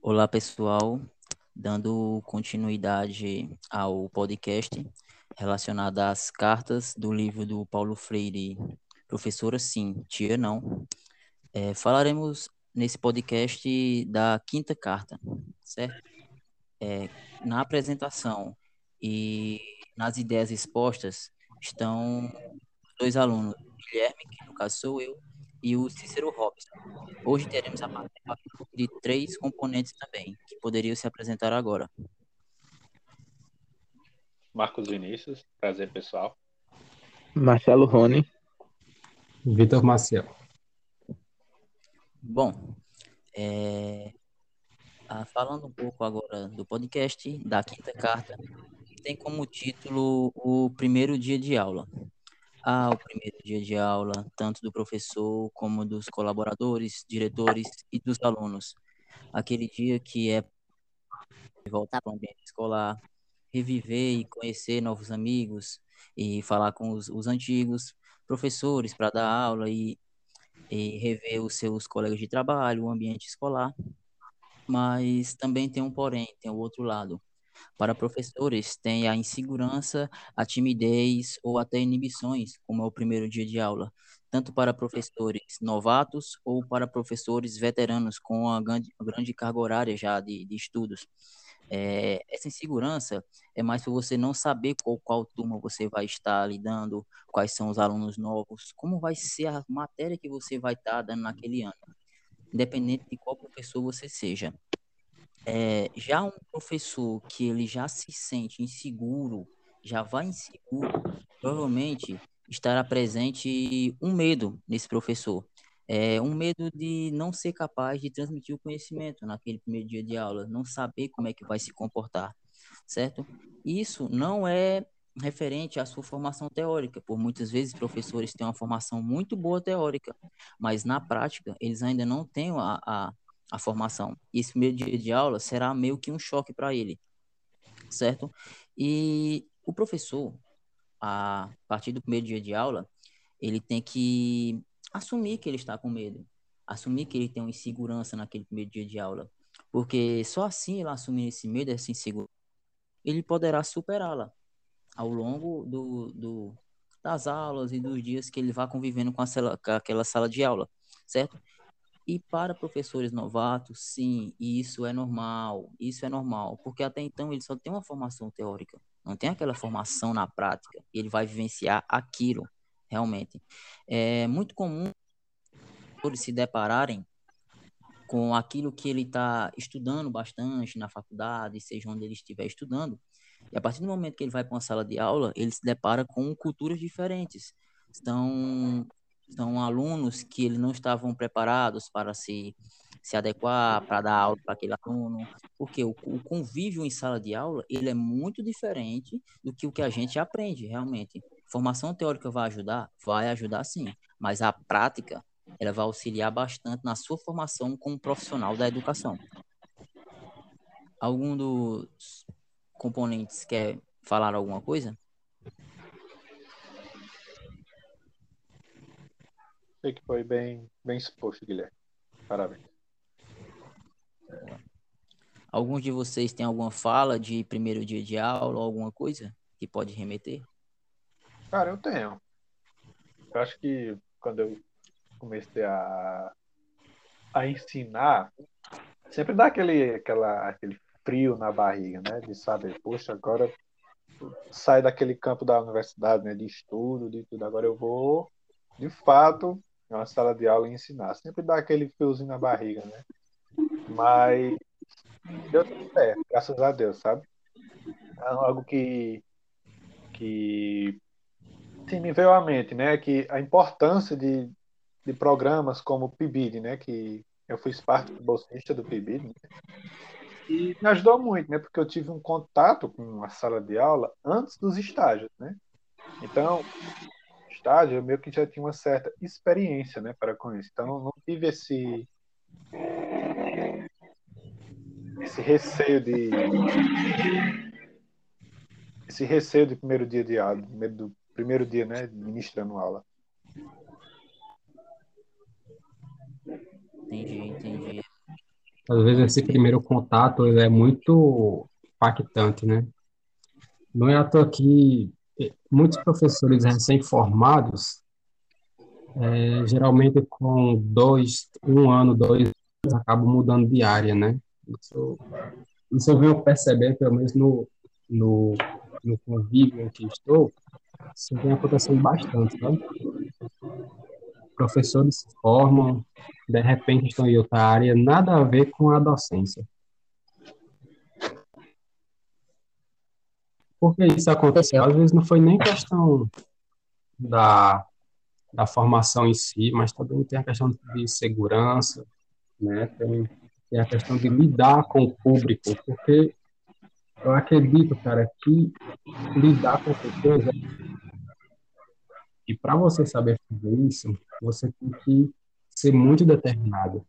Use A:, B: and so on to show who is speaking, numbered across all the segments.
A: Olá, pessoal. Dando continuidade ao podcast relacionado às cartas do livro do Paulo Freire, Professora Sim, Tia Não. É, falaremos nesse podcast da quinta carta, certo? É, na apresentação e nas ideias expostas estão dois alunos, Guilherme, que no caso sou eu, e o Cícero Robson. Hoje teremos a participação de três componentes também, que poderiam se apresentar agora.
B: Marcos Vinícius, prazer pessoal.
C: Marcelo Rony.
D: Vitor Maciel.
A: Bom, é, ah, falando um pouco agora do podcast, da quinta carta, tem como título o primeiro dia de aula. Ah, o primeiro dia de aula, tanto do professor como dos colaboradores, diretores e dos alunos. Aquele dia que é voltar para o ambiente escolar, reviver e conhecer novos amigos e falar com os, os antigos professores para dar aula e, e rever os seus colegas de trabalho, o ambiente escolar. Mas também tem um porém, tem o outro lado. Para professores, tem a insegurança, a timidez ou até inibições, como é o primeiro dia de aula, tanto para professores novatos ou para professores veteranos com a grande, grande carga horária já de, de estudos. É, essa insegurança é mais por você não saber qual, qual turma você vai estar lidando, quais são os alunos novos, como vai ser a matéria que você vai estar dando naquele ano, independente de qual professor você seja. É, já um professor que ele já se sente inseguro, já vai inseguro, provavelmente estará presente um medo nesse professor. É um medo de não ser capaz de transmitir o conhecimento naquele primeiro dia de aula, não saber como é que vai se comportar, certo? Isso não é referente à sua formação teórica, por muitas vezes professores têm uma formação muito boa teórica, mas na prática eles ainda não têm a, a a formação. Esse primeiro dia de aula será meio que um choque para ele, certo? E o professor, a partir do primeiro dia de aula, ele tem que assumir que ele está com medo, assumir que ele tem uma insegurança naquele primeiro dia de aula, porque só assim ele assumir esse medo, essa insegurança, ele poderá superá-la ao longo do, do, das aulas e dos dias que ele vá convivendo com, a, com aquela sala de aula, certo? E para professores novatos, sim, isso é normal, isso é normal, porque até então ele só tem uma formação teórica, não tem aquela formação na prática, ele vai vivenciar aquilo, realmente. É muito comum eles se depararem com aquilo que ele está estudando bastante na faculdade, seja onde ele estiver estudando, e a partir do momento que ele vai para uma sala de aula, ele se depara com culturas diferentes. Estão são alunos que eles não estavam preparados para se, se adequar, para dar aula para aquele aluno, porque o, o, convívio em sala de aula ele é muito diferente do que o que a gente aprende realmente. Formação teórica vai ajudar? Vai ajudar sim, mas a prática ela vai auxiliar bastante na sua formação como profissional da educação. Algum dos componentes quer falar alguma coisa?
B: Sei que foi bem, bem exposto, Guilherme. Parabéns.
A: Alguns de vocês têm alguma fala de primeiro dia de aula ou alguma coisa que pode remeter?
B: Cara, eu tenho. Eu acho que quando eu comecei a, a ensinar, sempre dá aquele, aquela, aquele frio na barriga, né? De saber, poxa, agora sai daquele campo da universidade, né? De estudo, de tudo. Agora eu vou, de fato, uma sala de aula e ensinar. Sempre dá aquele fiozinho na barriga, né? Mas deu tudo certo, graças a Deus, sabe? É algo que, que sim, me veio à mente, né? Que a importância de, de programas como o PIBID, né? Que eu fiz parte bolsista do PIBID, né? E me ajudou muito, né? Porque eu tive um contato com a sala de aula antes dos estágios, né? Então, estágio, eu meio que já tinha uma certa experiência, né, para com isso. Então, não tive esse esse receio de esse receio de primeiro dia de aula, medo do primeiro dia, né, ministrando aula.
A: Entendi, entendi.
D: Às vezes esse primeiro contato ele é muito impactante, né? Não é à toa que muitos professores recém-formados, é, geralmente com dois, um ano, dois anos, acabam mudando de área, né? Isso, isso eu venho percebendo, pelo menos no, no, no convívio em que estou, isso vem acontecendo bastante? Professores se formam, de repente estão em outra área, nada a ver com a docência. Por que isso aconteceu? Às vezes não foi nem questão da, da formação em si, mas também tem a questão de segurança, né? Tem, tem a questão de lidar com o público, porque eu acredito, cara, que lidar com pessoas é... e para você saber fazer isso, você tem que ser muito determinado,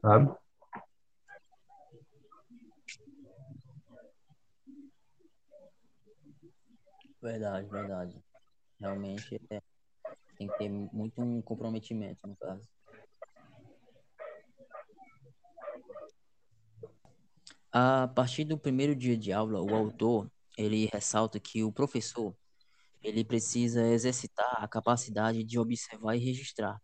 D: sabe?
A: Verdade, verdade. Realmente é, tem que ter muito um comprometimento, no caso. A partir do primeiro dia de aula, o autor ele ressalta que o professor ele precisa exercitar a capacidade de observar e registrar,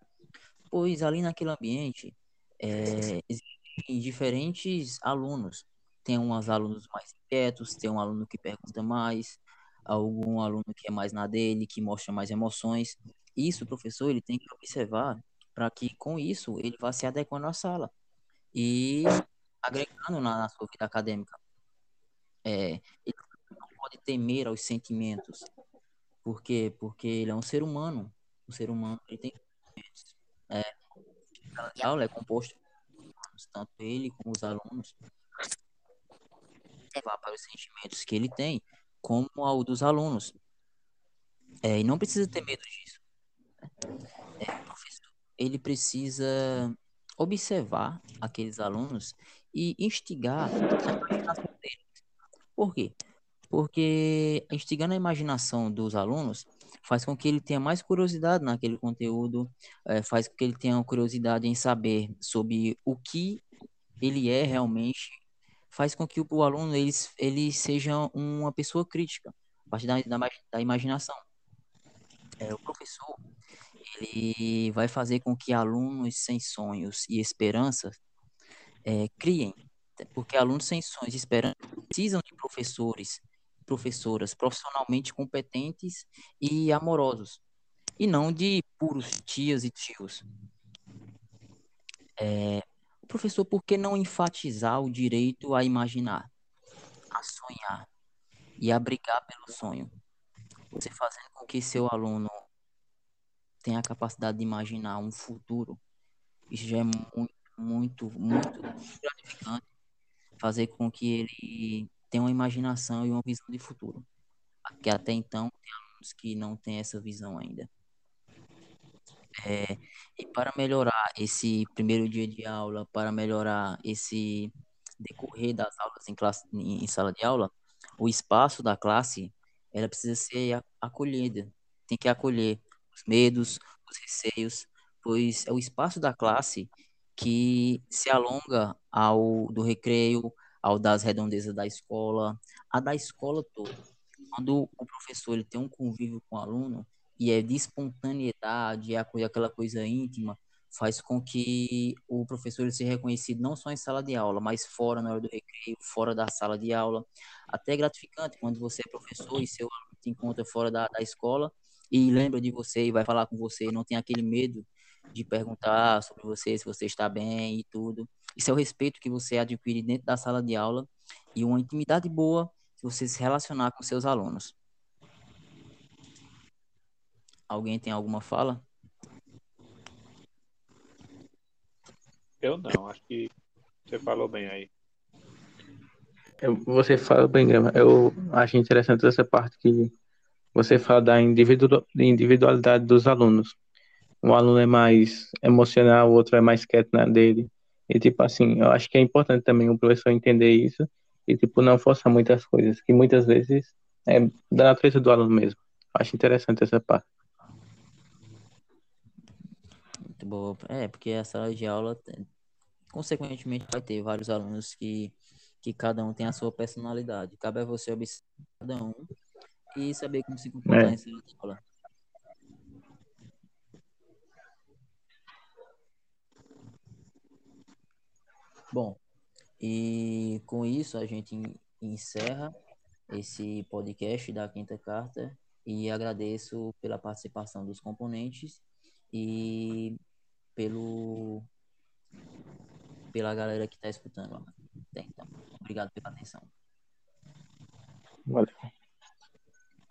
A: pois ali naquele ambiente é, existem diferentes alunos. Tem uns alunos mais quietos, tem um aluno que pergunta mais, algum aluno que é mais na dele, que mostra mais emoções. Isso, o professor, ele tem que observar para que com isso ele vá se adequando à sala e agregando na, na sua vida acadêmica. É, ele não pode temer aos sentimentos. Por quê? Porque ele é um ser humano. O ser humano ele tem sentimentos. É, a aula é composto tanto ele como os alunos levar para os sentimentos que ele tem como ao dos alunos. É, e não precisa ter medo disso. É, o professor, ele precisa observar aqueles alunos e instigar a imaginação deles. Por quê? Porque instigando a imaginação dos alunos faz com que ele tenha mais curiosidade naquele conteúdo, é, faz com que ele tenha curiosidade em saber sobre o que ele é realmente faz com que o aluno ele, ele seja uma pessoa crítica, a partir da, da, da imaginação. É, o professor ele vai fazer com que alunos sem sonhos e esperanças é, criem, porque alunos sem sonhos e esperanças precisam de professores, professoras profissionalmente competentes e amorosos, e não de puros tias e tios. É, Professor, por que não enfatizar o direito a imaginar, a sonhar e a brigar pelo sonho? Você fazendo com que seu aluno tenha a capacidade de imaginar um futuro, isso já é muito, muito, muito gratificante. Fazer com que ele tenha uma imaginação e uma visão de futuro. Que até então tem alunos que não têm essa visão ainda. É, e para melhorar esse primeiro dia de aula, para melhorar esse decorrer das aulas em, classe, em sala de aula, o espaço da classe ela precisa ser acolhida. Tem que acolher os medos, os receios, pois é o espaço da classe que se alonga ao do recreio, ao das redondezas da escola, a da escola toda. Quando o professor ele tem um convívio com o aluno, e é de espontaneidade, é aquela coisa íntima, faz com que o professor seja reconhecido não só em sala de aula, mas fora, na hora do recreio, fora da sala de aula. Até é gratificante quando você é professor e seu aluno te encontra fora da, da escola e lembra de você e vai falar com você, não tem aquele medo de perguntar sobre você, se você está bem e tudo. Isso é o respeito que você adquire dentro da sala de aula e uma intimidade boa se você se relacionar com seus alunos. Alguém tem alguma fala?
B: Eu não, acho que você falou bem aí.
C: Você fala bem, eu acho interessante essa parte que você fala da individualidade dos alunos. Um aluno é mais emocional, o outro é mais quieto na dele. E, tipo assim, eu acho que é importante também o professor entender isso e, tipo, não forçar muitas coisas, que muitas vezes é da natureza do aluno mesmo. Acho interessante essa parte.
A: Muito boa. É, porque a sala de aula consequentemente vai ter vários alunos que, que cada um tem a sua personalidade. Cabe a você observar cada um e saber como se comportar
C: É.
A: em sala de aula. Bom, e com isso a gente en- encerra esse podcast da Quinta Carta e agradeço pela participação dos componentes e pelo pela galera que está escutando. Então, obrigado pela atenção.
C: Valeu.